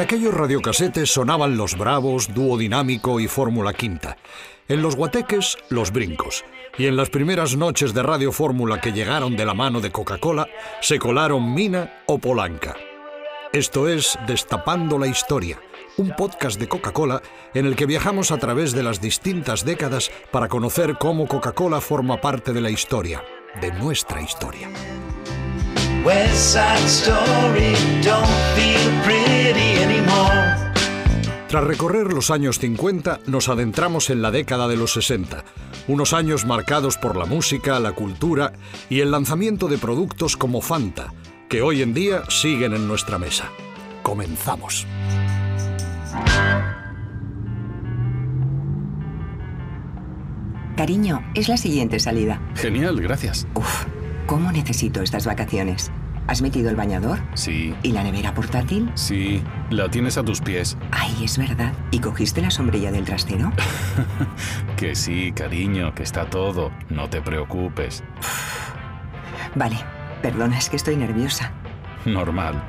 En aquellos radiocasetes sonaban Los Bravos, Dúo Dinámico y Fórmula Quinta. En los guateques, Los Brincos. Y en las primeras noches de Radio Fórmula que llegaron de la mano de Coca-Cola, se colaron Mina o Polanca. Esto es Destapando la Historia, un podcast de Coca-Cola en el que viajamos a través de las distintas décadas para conocer cómo Coca-Cola forma parte de la historia, de nuestra historia. Tras recorrer los años 50, nos adentramos en la década de los 60, unos años marcados por la música, la cultura y el lanzamiento de productos como Fanta, que hoy en día siguen en nuestra mesa. Comenzamos. Cariño, es la siguiente salida. Genial, gracias. Uf, ¿cómo necesito estas vacaciones? ¿Has metido el bañador? Sí. ¿Y la nevera portátil? Sí, la tienes a tus pies. Ay, es verdad. ¿Y cogiste la sombrilla del trastero? que sí, cariño, que está todo. No te preocupes. Vale, perdona, es que estoy nerviosa. Normal.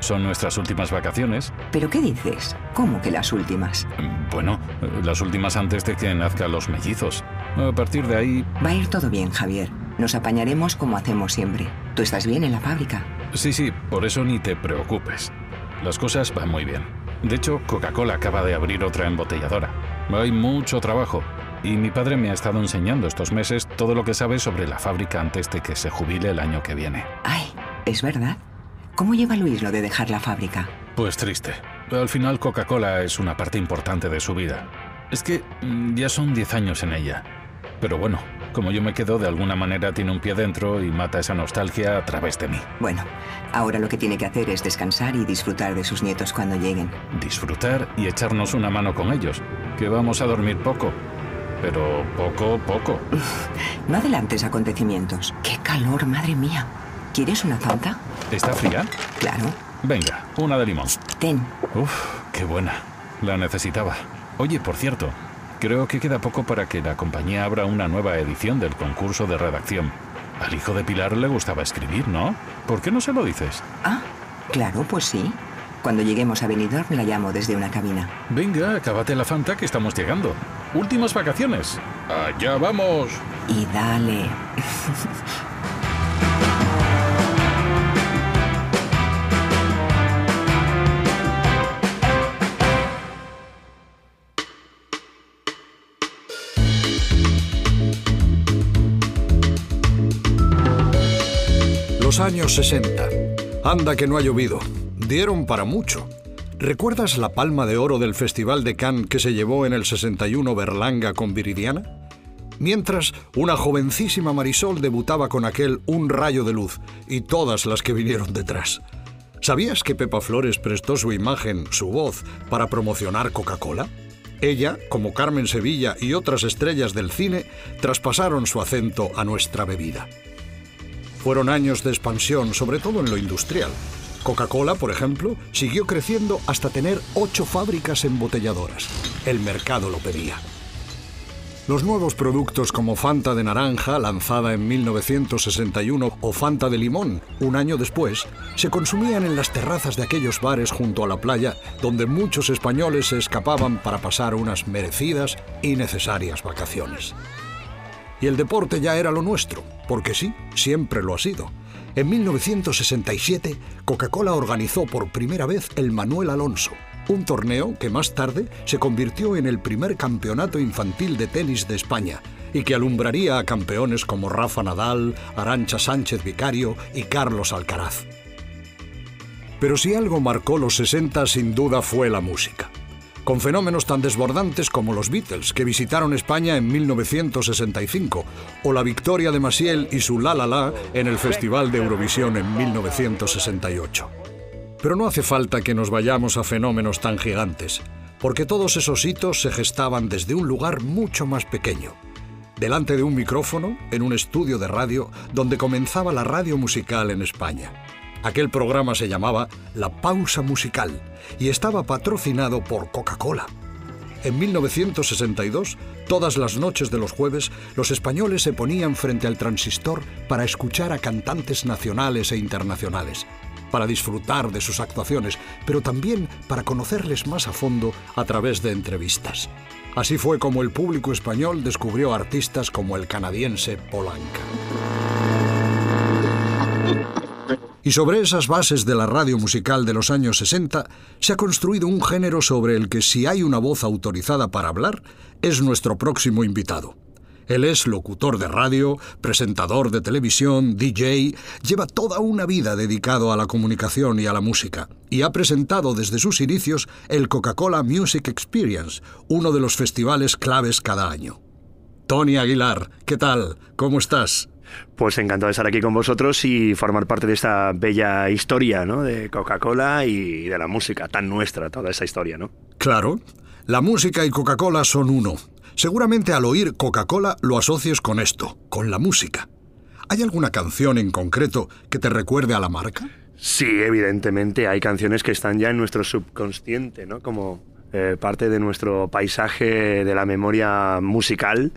Son nuestras últimas vacaciones. ¿Pero qué dices? ¿Cómo que las últimas? Bueno, las últimas antes de que nazcan los mellizos. A partir de ahí... Va a ir todo bien, Javier. Nos apañaremos como hacemos siempre. ¿Tú estás bien en la fábrica? Sí, sí, por eso ni te preocupes. Las cosas van muy bien. De hecho, Coca-Cola acaba de abrir otra embotelladora. Hay mucho trabajo. Y mi padre me ha estado enseñando estos meses todo lo que sabe sobre la fábrica antes de que se jubile el año que viene. Ay, ¿es verdad? ¿Cómo lleva Luis lo de dejar la fábrica? Pues triste. Al final Coca-Cola es una parte importante de su vida. Es que mm, ya son 10 años en ella. Pero bueno, como yo me quedo, de alguna manera tiene un pie dentro y mata esa nostalgia a través de mí. Bueno, ahora lo que tiene que hacer es descansar y disfrutar de sus nietos cuando lleguen. Disfrutar y echarnos una mano con ellos, que vamos a dormir poco. Pero poco, poco. no adelantes acontecimientos. ¡Qué calor, madre mía! ¿Quieres una fanta? ¿Está fría? Claro. Venga, una de limón. Ten. Uf, qué buena. La necesitaba. Oye, por cierto, Creo que queda poco para que la compañía abra una nueva edición del concurso de redacción. Al hijo de Pilar le gustaba escribir, ¿no? ¿Por qué no se lo dices? Ah, claro, pues sí. Cuando lleguemos a Benidorm la llamo desde una cabina. Venga, acábate la fanta que estamos llegando. Últimas vacaciones. Allá vamos. Y dale. años 60. Anda que no ha llovido. Dieron para mucho. ¿Recuerdas la palma de oro del Festival de Cannes que se llevó en el 61 Berlanga con Viridiana? Mientras, una jovencísima Marisol debutaba con aquel Un rayo de luz y todas las que vinieron detrás. ¿Sabías que Pepa Flores prestó su imagen, su voz, para promocionar Coca-Cola? Ella, como Carmen Sevilla y otras estrellas del cine, traspasaron su acento a nuestra bebida. Fueron años de expansión, sobre todo en lo industrial. Coca-Cola, por ejemplo, siguió creciendo hasta tener ocho fábricas embotelladoras. El mercado lo pedía. Los nuevos productos como Fanta de naranja, lanzada en 1961, o Fanta de limón, un año después, se consumían en las terrazas de aquellos bares junto a la playa donde muchos españoles se escapaban para pasar unas merecidas y necesarias vacaciones. Y el deporte ya era lo nuestro, porque sí, siempre lo ha sido. En 1967, Coca-Cola organizó por primera vez el Manuel Alonso, un torneo que más tarde se convirtió en el primer campeonato infantil de tenis de España y que alumbraría a campeones como Rafa Nadal, Arancha Sánchez Vicario y Carlos Alcaraz. Pero si algo marcó los 60 sin duda fue la música con fenómenos tan desbordantes como los Beatles, que visitaron España en 1965, o la victoria de Maciel y su La La La en el Festival de Eurovisión en 1968. Pero no hace falta que nos vayamos a fenómenos tan gigantes, porque todos esos hitos se gestaban desde un lugar mucho más pequeño, delante de un micrófono, en un estudio de radio donde comenzaba la radio musical en España. Aquel programa se llamaba La Pausa Musical y estaba patrocinado por Coca-Cola. En 1962, todas las noches de los jueves, los españoles se ponían frente al transistor para escuchar a cantantes nacionales e internacionales. para disfrutar de sus actuaciones, pero también para conocerles más a fondo a través de entrevistas. Así fue como el público español descubrió artistas como el canadiense Polanca. Y sobre esas bases de la radio musical de los años 60 se ha construido un género sobre el que si hay una voz autorizada para hablar, es nuestro próximo invitado. Él es locutor de radio, presentador de televisión, DJ, lleva toda una vida dedicado a la comunicación y a la música, y ha presentado desde sus inicios el Coca-Cola Music Experience, uno de los festivales claves cada año. Tony Aguilar, ¿qué tal? ¿Cómo estás? Pues encantado de estar aquí con vosotros y formar parte de esta bella historia ¿no? de Coca-Cola y de la música tan nuestra, toda esa historia, ¿no? Claro, la música y Coca-Cola son uno. Seguramente al oír Coca-Cola lo asocies con esto, con la música. ¿Hay alguna canción en concreto que te recuerde a la marca? Sí, evidentemente hay canciones que están ya en nuestro subconsciente, ¿no? Como eh, parte de nuestro paisaje de la memoria musical,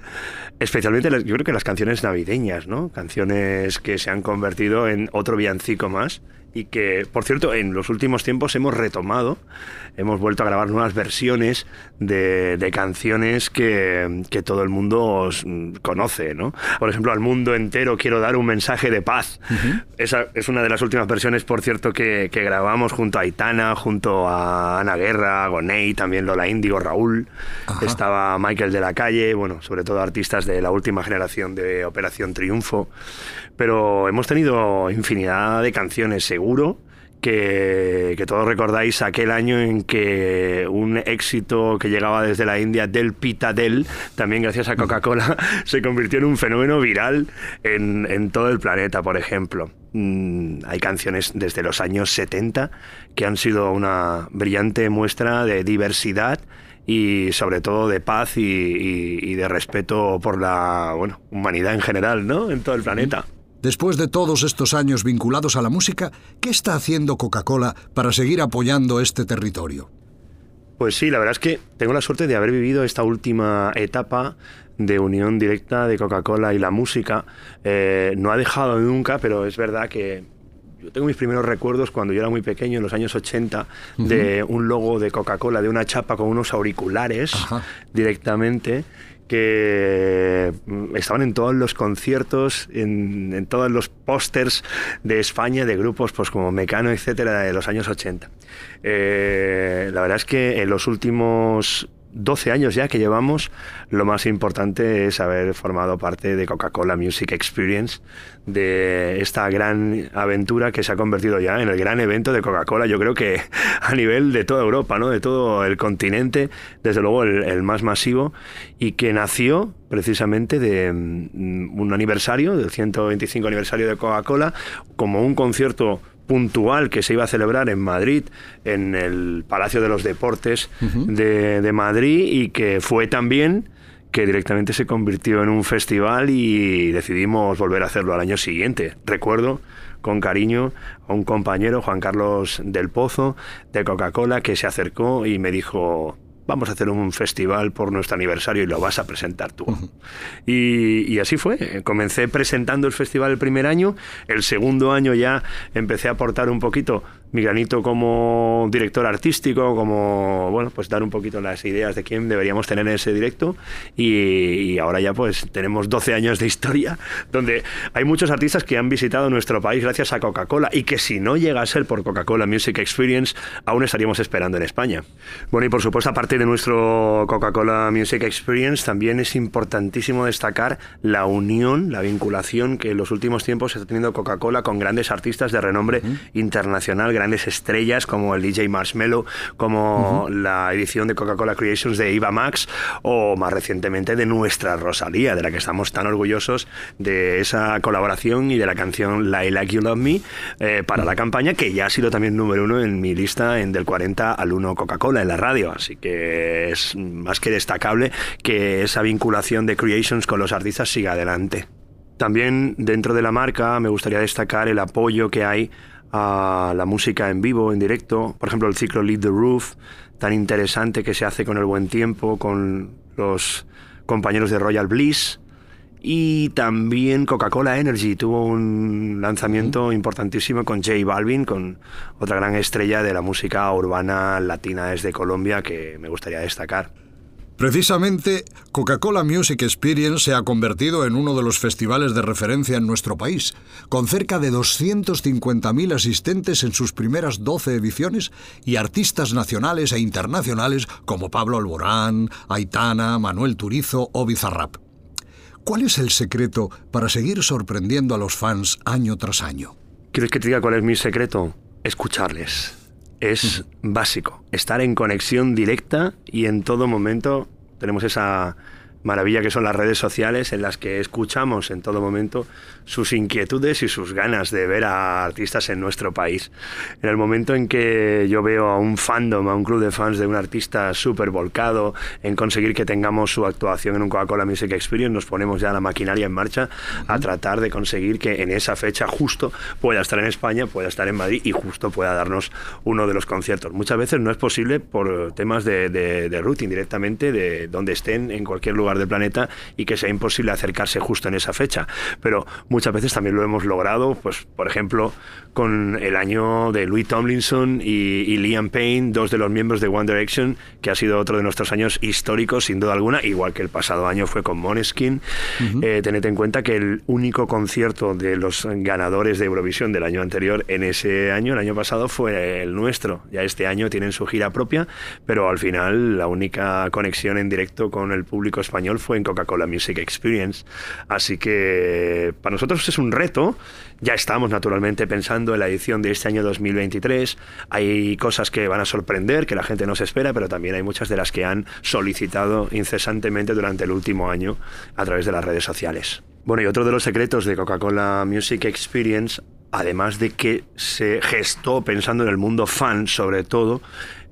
especialmente yo creo que las canciones navideñas, ¿no? Canciones que se han convertido en otro villancico más y que, por cierto, en los últimos tiempos hemos retomado, hemos vuelto a grabar nuevas versiones de, canciones que, todo el mundo conoce, ¿no? Por ejemplo, al mundo entero quiero dar un mensaje de paz. Esa es una de las últimas versiones, por cierto, que, grabamos junto a Aitana, junto a Ana Guerra, Gonei, también Lola Índigo, Raúl, estaba Michael de la Calle, bueno, sobre todo artistas de la última generación de Operación Triunfo. Pero hemos tenido infinidad de canciones, seguro. Que, todos recordáis aquel año en que un éxito que llegaba desde la India del Pitadel, también gracias a Coca-Cola, se convirtió en un fenómeno viral en, todo el planeta, por ejemplo. Mm, hay canciones desde los años 70 que han sido una brillante muestra de diversidad y sobre todo de paz y, de respeto por la bueno, humanidad en general, ¿no? En todo el planeta. Después de todos estos años vinculados a la música, ¿qué está haciendo Coca-Cola para seguir apoyando este territorio? Pues sí, la verdad es que tengo la suerte de haber vivido esta última etapa de unión directa de Coca-Cola y la música. Eh, no ha dejado nunca, pero es verdad que yo tengo mis primeros recuerdos cuando yo era muy pequeño, en los años 80, de un logo de Coca-Cola, de una chapa con unos auriculares directamente que mm, estaban en todos los conciertos, en, todos los pósters de España, de grupos pues como Mecano, etcétera, de los años 80. Eh, la verdad es que en los últimos 12 años ya que llevamos, lo más importante es haber formado parte de Coca-Cola Music Experience, de esta gran aventura que se ha convertido ya en el gran evento de Coca-Cola, yo creo que a nivel de toda Europa, ¿no? de todo el continente, desde luego el, más masivo, y que nació precisamente de mm, un aniversario, del 125 aniversario de Coca-Cola, como un concierto puntual que se iba a celebrar en Madrid, en el Palacio de los Deportes de, de Madrid, y que fue también que directamente se convirtió en un festival y decidimos volver a hacerlo al año siguiente. Recuerdo con cariño a un compañero, Juan Carlos del Pozo, de Coca-Cola, que se acercó y me dijo, vamos a hacer un festival por nuestro aniversario y lo vas a presentar tú. y, así fue. Comencé presentando el festival el primer año, el segundo año ya empecé a aportar un poquito mi granito como director artístico, como, bueno, pues dar un poquito las ideas de quién deberíamos tener en ese directo. Y, ahora ya pues tenemos 12 años de historia, donde hay muchos artistas que han visitado nuestro país gracias a Coca-Cola y que si no llega a ser por Coca-Cola Music Experience, aún estaríamos esperando en España. Bueno, y por supuesto, aparte de nuestro Coca-Cola Music Experience, también es importantísimo destacar la unión, la vinculación que en los últimos tiempos está teniendo Coca-Cola con grandes artistas de renombre internacional grandes estrellas como el DJ Marshmello, como la edición de Coca-Cola Creations de Iva Max o más recientemente de nuestra Rosalía, de la que estamos tan orgullosos de esa colaboración y de la canción I Like You Love Me eh, para la campaña que ya ha sido también número uno en mi lista en del 40 al 1 Coca-Cola en la radio. Así que es más que destacable que esa vinculación de Creations con los artistas siga adelante. También dentro de la marca me gustaría destacar el apoyo que hay a la música en vivo, en directo. Por ejemplo, el ciclo Lead the Roof, tan interesante que se hace con el buen tiempo, con los compañeros de Royal Bliss Y también Coca-Cola Energy tuvo un lanzamiento importantísimo con J Balvin, con otra gran estrella de la música urbana latina desde Colombia que me gustaría destacar. Precisamente, Coca-Cola Music Experience se ha convertido en uno de los festivales de referencia en nuestro país, con cerca de 250.000 asistentes en sus primeras 12 ediciones y artistas nacionales e internacionales como Pablo Alborán, Aitana, Manuel Turizo o Bizarrap. ¿Cuál es el secreto para seguir sorprendiendo a los fans año tras año? ¿Quieres que te diga cuál es mi secreto? Escucharles es básico. Estar en conexión directa y en todo momento tenemos esa maravilla que son las redes sociales en las que escuchamos en todo momento sus inquietudes y sus ganas de ver a artistas en nuestro país. En el momento en que yo veo a un fandom, a un club de fans de un artista súper volcado en conseguir que tengamos su actuación en un Coca-Cola Music Experience, nos ponemos ya la maquinaria en marcha a tratar de conseguir que en esa fecha justo pueda estar en España, pueda estar en Madrid y justo pueda darnos uno de los conciertos. Muchas veces no es posible por temas de, de, de routing directamente, de donde estén en cualquier lugar del planeta y que sea imposible acercarse justo en esa fecha. Pero muchas veces también lo hemos logrado, pues por ejemplo, con el año de Louis Tomlinson y, Liam Payne, dos de los miembros de One Direction, que ha sido otro de nuestros años históricos, sin duda alguna, igual que el pasado año fue con Moneskin. Eh, tened en cuenta que el único concierto de los ganadores de Eurovisión del año anterior en ese año, el año pasado, fue el nuestro. Ya este año tienen su gira propia, pero al final la única conexión en directo con el público español fue en Coca-Cola Music Experience. Así que para nosotros es un reto. Ya estamos naturalmente pensando en la edición de este año 2023. Hay cosas que van a sorprender, que la gente no se espera, pero también hay muchas de las que han solicitado incesantemente durante el último año a través de las redes sociales. Bueno, y otro de los secretos de Coca-Cola Music Experience además de que se gestó pensando en el mundo fan sobre todo,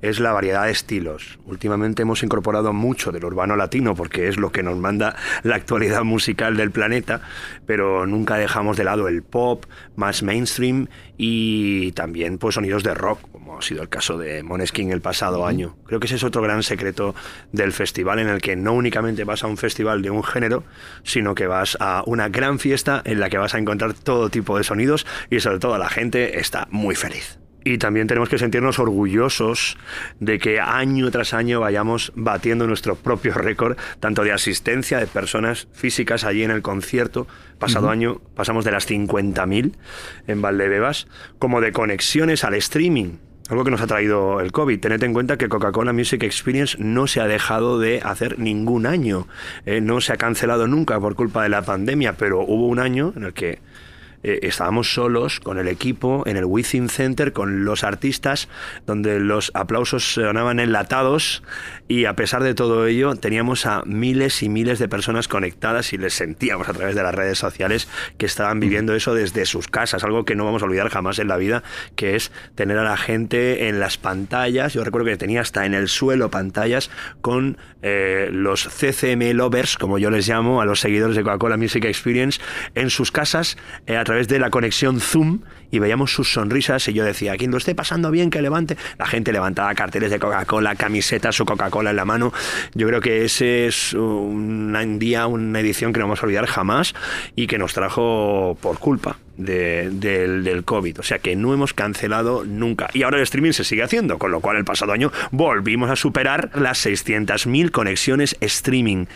es la variedad de estilos. Últimamente hemos incorporado mucho del urbano latino porque es lo que nos manda la actualidad musical del planeta, pero nunca dejamos de lado el pop más mainstream y también pues sonidos de rock, como ha sido el caso de Moneskin el pasado año. Creo que ese es otro gran secreto del festival en el que no únicamente vas a un festival de un género, sino que vas a una gran fiesta en la que vas a encontrar todo tipo de sonidos y sobre todo la gente está muy feliz y también tenemos que sentirnos orgullosos de que año tras año vayamos batiendo nuestro propio récord, tanto de asistencia de personas físicas allí en el concierto. Pasado año pasamos de las 50.000 en Valdebebas, como de conexiones al streaming. Algo que nos ha traído el COVID. Tened en cuenta que Coca-Cola Music Experience no se ha dejado de hacer ningún año. Eh, no se ha cancelado nunca por culpa de la pandemia, pero hubo un año en el que eh, estábamos solos con el equipo en el Within Center, con los artistas, donde los aplausos sonaban enlatados y a pesar de todo ello teníamos a miles y miles de personas conectadas y les sentíamos a través de las redes sociales que estaban viviendo eso desde sus casas, algo que no vamos a olvidar jamás en la vida, que es tener a la gente en las pantallas. Yo recuerdo que tenía hasta en el suelo pantallas con eh, los CCM lovers, como yo les llamo, a los seguidores de Coca-Cola Music Experience, en sus casas eh, a través de la conexión Zoom y veíamos sus sonrisas y yo decía, quien lo esté pasando bien, que levante. La gente levantaba carteles de Coca-Cola, camisetas su Coca-Cola en la mano. Yo creo que ese es un día, una edición que no vamos a olvidar jamás y que nos trajo por culpa del, del, COVID. O sea que no hemos cancelado nunca. Y ahora el streaming se sigue haciendo, con lo cual el pasado año volvimos a superar las 600.000 conexiones streaming.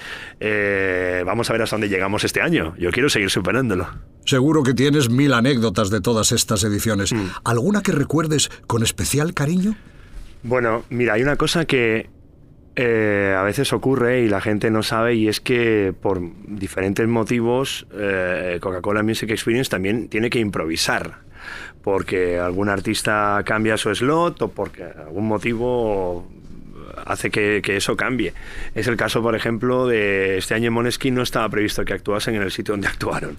Eh, vamos a ver hasta dónde llegamos este año. Yo quiero seguir superándolo. Seguro que tienes mil anécdotas de todas estas ediciones. Mm. ¿Alguna que recuerdes con especial cariño? Bueno, mira, hay una cosa que eh, a veces ocurre y la gente no sabe y es que por diferentes motivos eh, Coca-Cola Music Experience también tiene que improvisar porque algún artista cambia su slot o porque algún motivo hace que, eso cambie. Es el caso, por ejemplo, de este año en Moneskin no estaba previsto que actuasen en el sitio donde actuaron,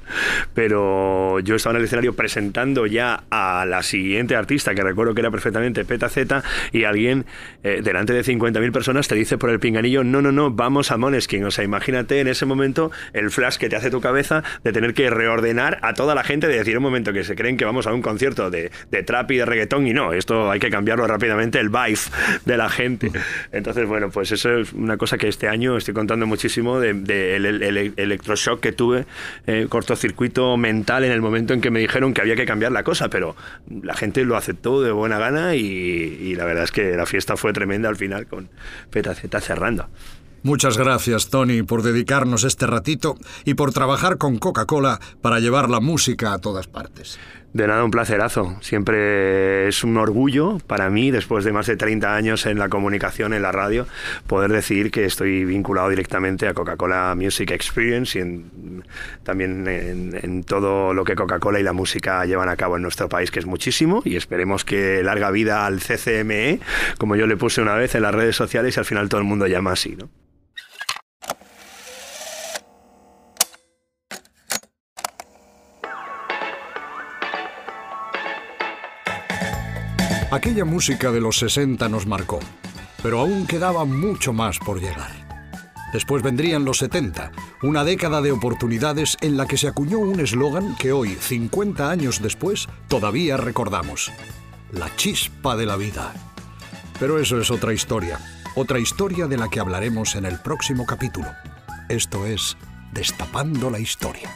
pero yo estaba en el escenario presentando ya a la siguiente artista, que recuerdo que era perfectamente Peta Z, y alguien eh, delante de 50.000 personas te dice por el pinganillo, no, no, no, vamos a Moneskin. O sea, imagínate en ese momento el flash que te hace tu cabeza de tener que reordenar a toda la gente, de decir un momento que se creen que vamos a un concierto de, de trap y de reggaetón y no, esto hay que cambiarlo rápidamente, el vibe de la gente. Entonces, bueno, pues eso es una cosa que este año estoy contando muchísimo del de, el, electroshock que tuve, eh, cortocircuito mental en el momento en que me dijeron que había que cambiar la cosa, pero la gente lo aceptó de buena gana y, y la verdad es que la fiesta fue tremenda al final con Petaceta cerrando. Muchas gracias, Tony, por dedicarnos este ratito y por trabajar con Coca-Cola para llevar la música a todas partes. De nada, un placerazo. Siempre es un orgullo para mí, después de más de 30 años en la comunicación, en la radio, poder decir que estoy vinculado directamente a Coca-Cola Music Experience y también en, en, todo lo que Coca-Cola y la música llevan a cabo en nuestro país, que es muchísimo, y esperemos que larga vida al CCME, como yo le puse una vez en las redes sociales y al final todo el mundo llama así, ¿no? Aquella música de los 60 nos marcó, pero aún quedaba mucho más por llegar. Después vendrían los 70, una década de oportunidades en la que se acuñó un eslogan que hoy, 50 años después, todavía recordamos. La chispa de la vida. Pero eso es otra historia, otra historia de la que hablaremos en el próximo capítulo. Esto es Destapando la Historia.